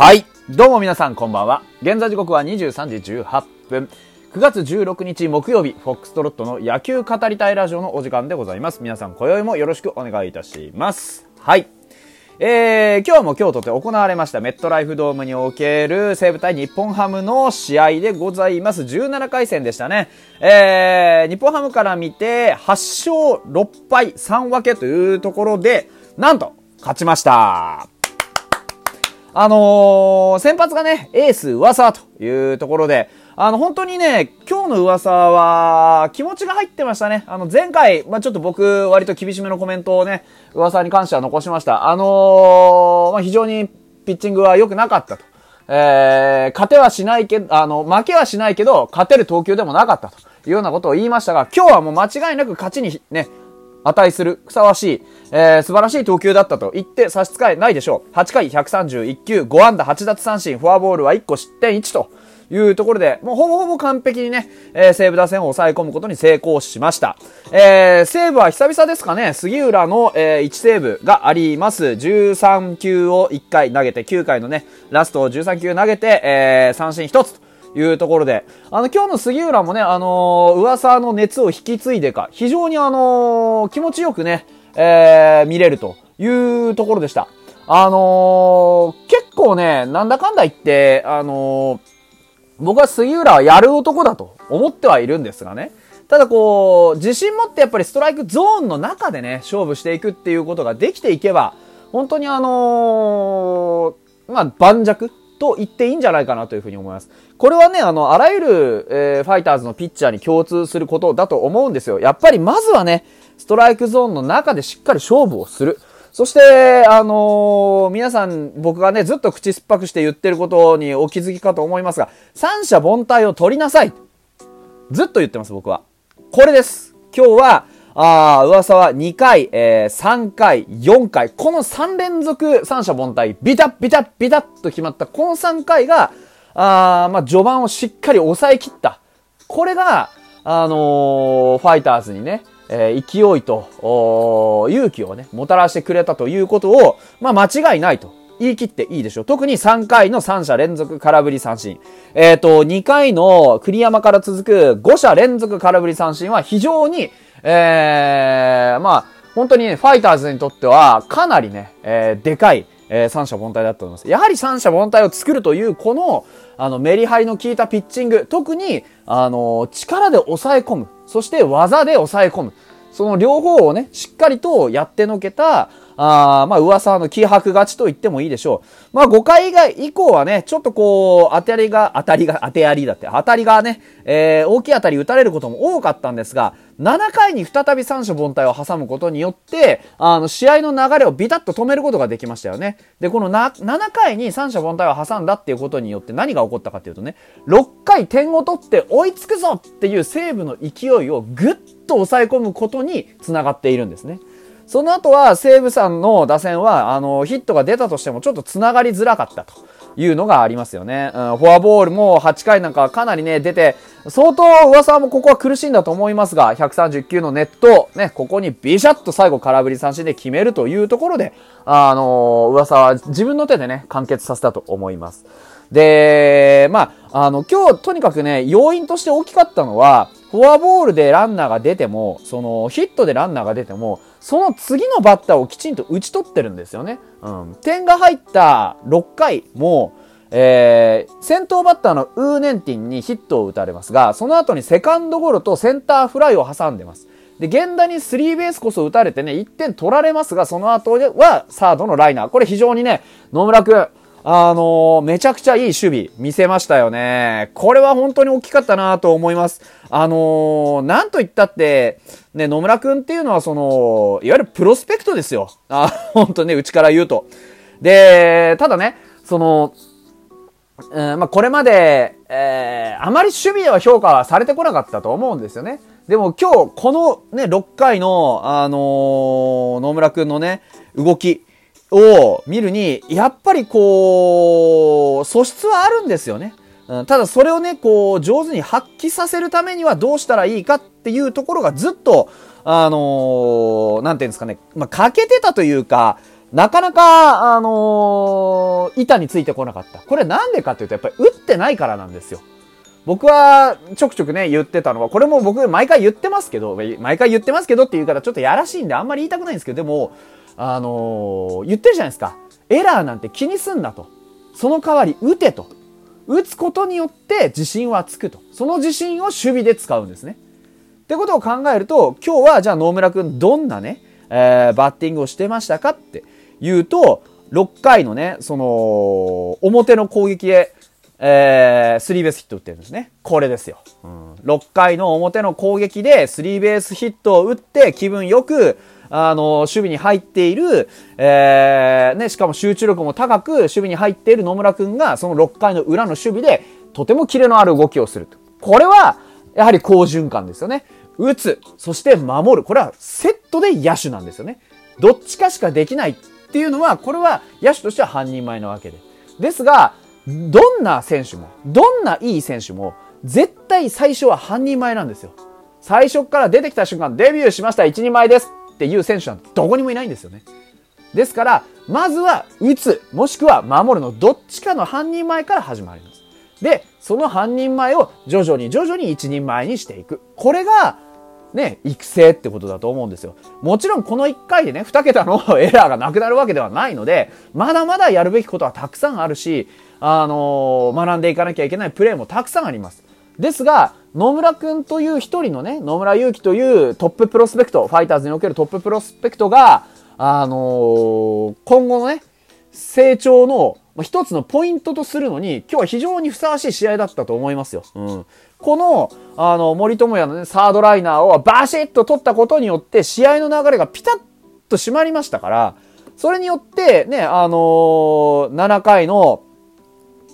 はい。どうも皆さんこんばんは。現在時刻は23時18分。9月16日木曜日、フォックストロットの野球語りたいラジオのお時間でございます。皆さん、今宵もよろしくお願いいたします。はい。えー、今日も京都で行われましたメットライフドームにおける西武対日本ハムの試合でございます。17回戦でしたね。えー、日本ハムから見て8勝6敗3分けというところで、なんと勝ちました。あのー、先発がね、エース噂というところで、あの、本当にね、今日の噂は、気持ちが入ってましたね。あの、前回、まあ、ちょっと僕、割と厳しめのコメントをね、噂に関しては残しました。あのー、まあ、非常にピッチングは良くなかったと。えー、勝てはしないけど、あの、負けはしないけど、勝てる投球でもなかったというようなことを言いましたが、今日はもう間違いなく勝ちにね、値する、ふさわしい、えー、素晴らしい投球だったと言って差し支えないでしょう。8回131球、5安打8奪三振、フォアボールは1個失点1というところで、もうほぼほぼ完璧にね、えー、西武打線を抑え込むことに成功しました。えー、西武は久々ですかね、杉浦の、えー、1セーブがあります。13球を1回投げて、9回のね、ラストを13球投げて、えー、三振1つと。いうところで、あの、今日の杉浦もね、あのー、噂の熱を引き継いでか、非常にあのー、気持ちよくね、えー、見れるというところでした。あのー、結構ね、なんだかんだ言って、あの僕は杉浦はやる男だと思ってはいるんですがね。ただこう、自信持ってやっぱりストライクゾーンの中でね、勝負していくっていうことができていけば、本当にあのまあ、盤石と言っていいんじゃないかなというふうに思います。これはね、あの、あらゆる、えー、ファイターズのピッチャーに共通することだと思うんですよ。やっぱりまずはね、ストライクゾーンの中でしっかり勝負をする。そして、あのー、皆さん、僕がね、ずっと口酸っぱくして言ってることにお気づきかと思いますが、三者凡退を取りなさい。ずっと言ってます、僕は。これです。今日は、あ噂は2回、えー、3回、4回、この3連続三者凡退、ビタッビタッビタッと決まったこの3回が、あまあ、序盤をしっかり抑え切った。これが、あのー、ファイターズにね、えー、勢いと、勇気をね、もたらしてくれたということを、まあ、間違いないと言い切っていいでしょう。特に3回の3者連続空振り三振。えっ、ー、と、2回の栗山から続く5者連続空振り三振は非常に、えー、まあ、本当にね、ファイターズにとっては、かなりね、えー、でかい、えー、三者凡退だったと思います。やはり三者凡退を作るという、この、あの、メリハリの効いたピッチング、特に、あの、力で抑え込む、そして技で抑え込む。その両方をね、しっかりとやってのけた、あまあ、噂の気迫勝ちと言ってもいいでしょう。まあ、5回以外以降はね、ちょっとこう、当たりが、当たりが、当てやりだって、当たりがね、えー、大きい当たり打たれることも多かったんですが、7回に再び三者凡退を挟むことによって、あの、試合の流れをビタッと止めることができましたよね。で、このな、7回に三者凡退を挟んだっていうことによって何が起こったかっていうとね、6回点を取って追いつくぞっていう西武の勢いをぐっと抑え込むことにつながっているんですね。その後は西武さんの打線は、あの、ヒットが出たとしてもちょっと繋がりづらかったというのがありますよね。うん、フォアボールも8回なんかかなりね、出て、相当噂もここは苦しいんだと思いますが、139のネット、ね、ここにビシャッと最後空振り三振で決めるというところで、あの、噂は自分の手でね、完結させたと思います。で、まあ、あの、今日とにかくね、要因として大きかったのは、フォアボールでランナーが出ても、その、ヒットでランナーが出ても、その次のバッターをきちんと打ち取ってるんですよね。うん。点が入った6回も、えー、先頭バッターのウーネンティンにヒットを打たれますが、その後にセカンドゴロとセンターフライを挟んでます。で、源田にスリーベースこそ打たれてね、1点取られますが、その後はサードのライナー。これ非常にね、野村くん、あのー、めちゃくちゃいい守備見せましたよね。これは本当に大きかったなと思います。あのー、なんと言ったって、ね、野村くんっていうのはその、いわゆるプロスペクトですよ。あ、本当ね、うちから言うと。で、ただね、その、うん、まあ、これまで、えー、あまり守備では評価はされてこなかったと思うんですよね。でも今日、このね、6回の、あのー、野村くんのね、動き、を見るに、やっぱりこう、素質はあるんですよね。うん、ただそれをね、こう、上手に発揮させるためにはどうしたらいいかっていうところがずっと、あのー、なんていうんですかね、まあ、欠けてたというか、なかなか、あのー、板についてこなかった。これなんでかっていうと、やっぱり打ってないからなんですよ。僕はちょくちょくね、言ってたのは、これも僕毎回言ってますけど、毎回言ってますけどって言うからちょっとやらしいんであんまり言いたくないんですけど、でも、あのー、言ってるじゃないですか。エラーなんて気にすんなと。その代わり打てと。打つことによって自信はつくと。その自信を守備で使うんですね。ってことを考えると、今日はじゃあ野村くんどんなね、えー、バッティングをしてましたかって言うと、6回のね、その、表の攻撃で、えー、スリーベースヒット打ってるんですね。これですよ。うん、6回の表の攻撃でスリーベースヒットを打って気分よく、あの、守備に入っている、えー、ね、しかも集中力も高く守備に入っている野村くんが、その6回の裏の守備で、とてもキレのある動きをすると。これは、やはり好循環ですよね。打つ、そして守る。これはセットで野手なんですよね。どっちかしかできないっていうのは、これは野手としては半人前なわけで。ですが、どんな選手も、どんないい選手も、絶対最初は半人前なんですよ。最初から出てきた瞬間、デビューしました、一人前ですっていう選手はどこにもいないんですよね。ですから、まずは打つ、もしくは守るのどっちかの半人前から始まります。で、その半人前を徐々に徐々に一人前にしていく。これが、ね、育成ってことだと思うんですよ。もちろんこの1回でね、2桁の エラーがなくなるわけではないので、まだまだやるべきことはたくさんあるし、あのー、学んでいかなきゃいけないプレーもたくさんあります。ですが、野村くんという一人のね、野村祐希というトッププロスペクト、ファイターズにおけるトッププロスペクトが、あのー、今後のね、成長の一つのポイントとするのに、今日は非常にふさわしい試合だったと思いますよ。うん。この、あの、森友哉のね、サードライナーをバシッと取ったことによって、試合の流れがピタッと締まりましたから、それによって、ね、あのー、7回の、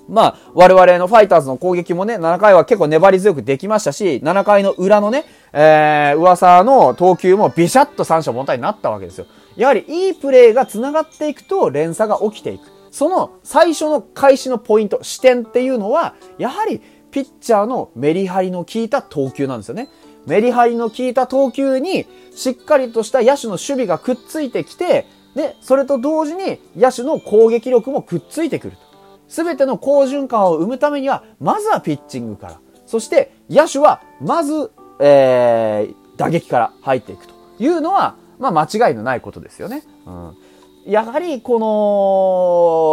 まあ、我々のファイターズの攻撃もね、7回は結構粘り強くできましたし、7回の裏のね、えー、噂の投球もビシャッと三者凡退になったわけですよ。やはりいいプレーが繋がっていくと連鎖が起きていく。その最初の開始のポイント、視点っていうのは、やはりピッチャーのメリハリの効いた投球なんですよね。メリハリの効いた投球に、しっかりとした野手の守備がくっついてきて、で、それと同時に野手の攻撃力もくっついてくると。すべての好循環を生むためには、まずはピッチングから。そして、野手は、まず、えー、打撃から入っていくというのは、まあ間違いのないことですよね。うん。やはり、こ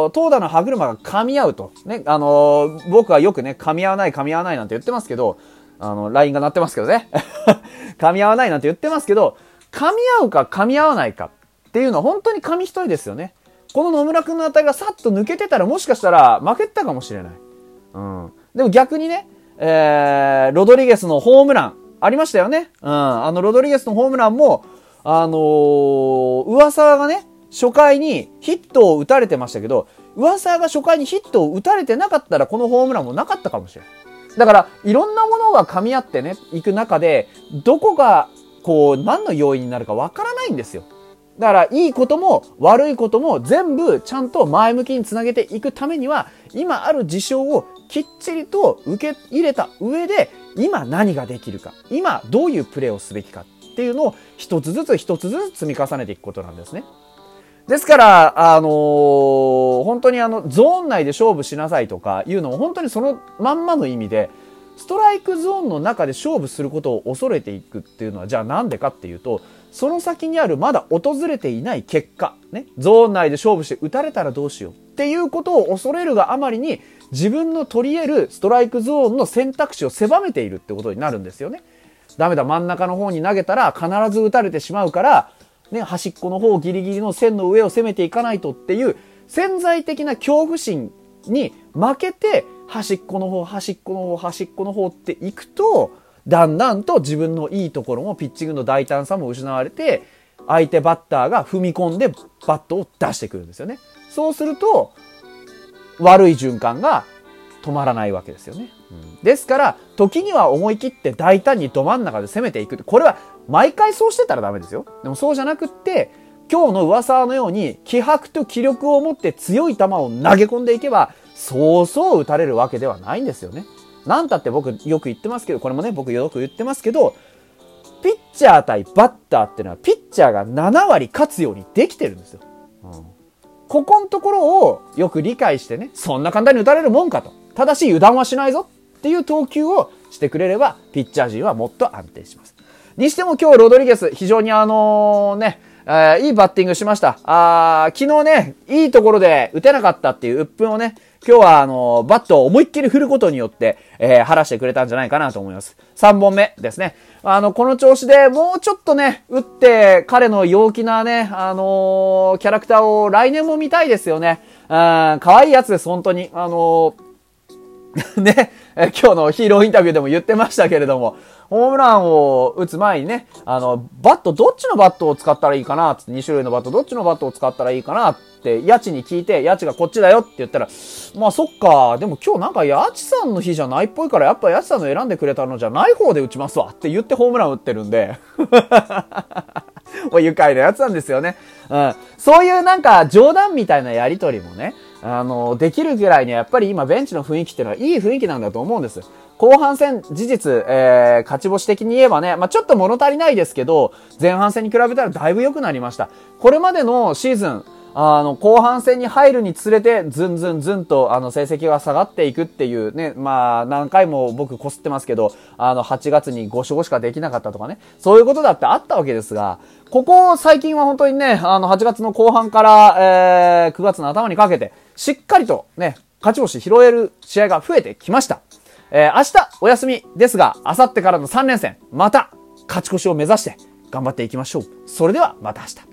の、投打の歯車が噛み合うと。ね、あのー、僕はよくね、噛み合わない、噛み合わないなんて言ってますけど、あの、LINE が鳴ってますけどね。噛み合わないなんて言ってますけど、噛み合うか噛み合わないかっていうのは本当に紙一重ですよね。この野村くんの値がさっと抜けてたらもしかしたら負けたかもしれない。うん。でも逆にね、えー、ロドリゲスのホームラン、ありましたよね。うん。あの、ロドリゲスのホームランも、あのー、噂がね、初回にヒットを打たれてましたけど、噂が初回にヒットを打たれてなかったらこのホームランもなかったかもしれない。だから、いろんなものが噛み合ってね、いく中で、どこが、こう、何の要因になるかわからないんですよ。だから、いいことも悪いことも全部ちゃんと前向きにつなげていくためには、今ある事象をきっちりと受け入れた上で、今何ができるか、今どういうプレーをすべきかっていうのを一つずつ一つずつ積み重ねていくことなんですね。ですから、あのー、本当にあの、ゾーン内で勝負しなさいとかいうのも本当にそのまんまの意味で、ストライクゾーンの中で勝負することを恐れていくっていうのは、じゃあなんでかっていうと、その先にあるまだ訪れていない結果、ね、ゾーン内で勝負して打たれたらどうしようっていうことを恐れるがあまりに自分の取り得るストライクゾーンの選択肢を狭めているってことになるんですよね。ダメだ、真ん中の方に投げたら必ず打たれてしまうから、ね、端っこの方ギリギリの線の上を攻めていかないとっていう潜在的な恐怖心に負けて端っこの方、端っこの方、端っこの方っていくと、だんだんと自分のいいところもピッチングの大胆さも失われて、相手バッターが踏み込んでバットを出してくるんですよね。そうすると、悪い循環が止まらないわけですよね。ですから、時には思い切って大胆にど真ん中で攻めていく。これは毎回そうしてたらダメですよ。でもそうじゃなくって、今日の噂のように気迫と気力を持って強い球を投げ込んでいけば、そうそう打たれるわけではないんですよね。なんたって僕よく言ってますけど、これもね、僕よく言ってますけど、ピッチャー対バッターっていうのは、ピッチャーが7割勝つようにできてるんですよ。うん、ここのところをよく理解してね、そんな簡単に打たれるもんかと。ただし油断はしないぞっていう投球をしてくれれば、ピッチャー陣はもっと安定します。にしても今日ロドリゲス、非常にあのね、えー、いいバッティングしました。あ昨日ね、いいところで打てなかったっていう鬱憤をね、今日はあの、バットを思いっきり振ることによって、えー、晴らしてくれたんじゃないかなと思います。3本目ですね。あの、この調子でもうちょっとね、打って、彼の陽気なね、あのー、キャラクターを来年も見たいですよね。うん、可愛いやつです、本当に。あのー、ね、今日のヒーローインタビューでも言ってましたけれども、ホームランを打つ前にね、あの、バット、どっちのバットを使ったらいいかなって、2種類のバット、どっちのバットを使ったらいいかなって、ヤチに聞いて、ヤチがこっちだよって言ったら、まあそっか、でも今日なんかヤチさんの日じゃないっぽいから、やっぱヤチさんの選んでくれたのじゃない方で打ちますわって言ってホームラン打ってるんで。もう愉快なやつなんですよね。うん。そういうなんか冗談みたいなやりとりもね、あの、できるぐらいにやっぱり今ベンチの雰囲気っていうのはいい雰囲気なんだと思うんです。後半戦、事実、えー、勝ち星的に言えばね、まあ、ちょっと物足りないですけど、前半戦に比べたらだいぶ良くなりました。これまでのシーズン、あの、後半戦に入るにつれて、ずんずんずんと、あの、成績が下がっていくっていうね、まあ、何回も僕こすってますけど、あの、8月に5勝しかできなかったとかね、そういうことだってあったわけですが、ここ最近は本当にね、あの、8月の後半から、えー、9月の頭にかけて、しっかりとね、勝ち星拾える試合が増えてきました。えー、明日お休みですが、明後日からの3連戦、また勝ち越しを目指して頑張っていきましょう。それではまた明日。